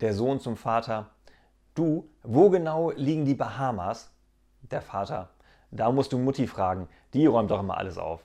Der Sohn zum Vater. Du, wo genau liegen die Bahamas? Der Vater. Da musst du Mutti fragen. Die räumt doch immer alles auf.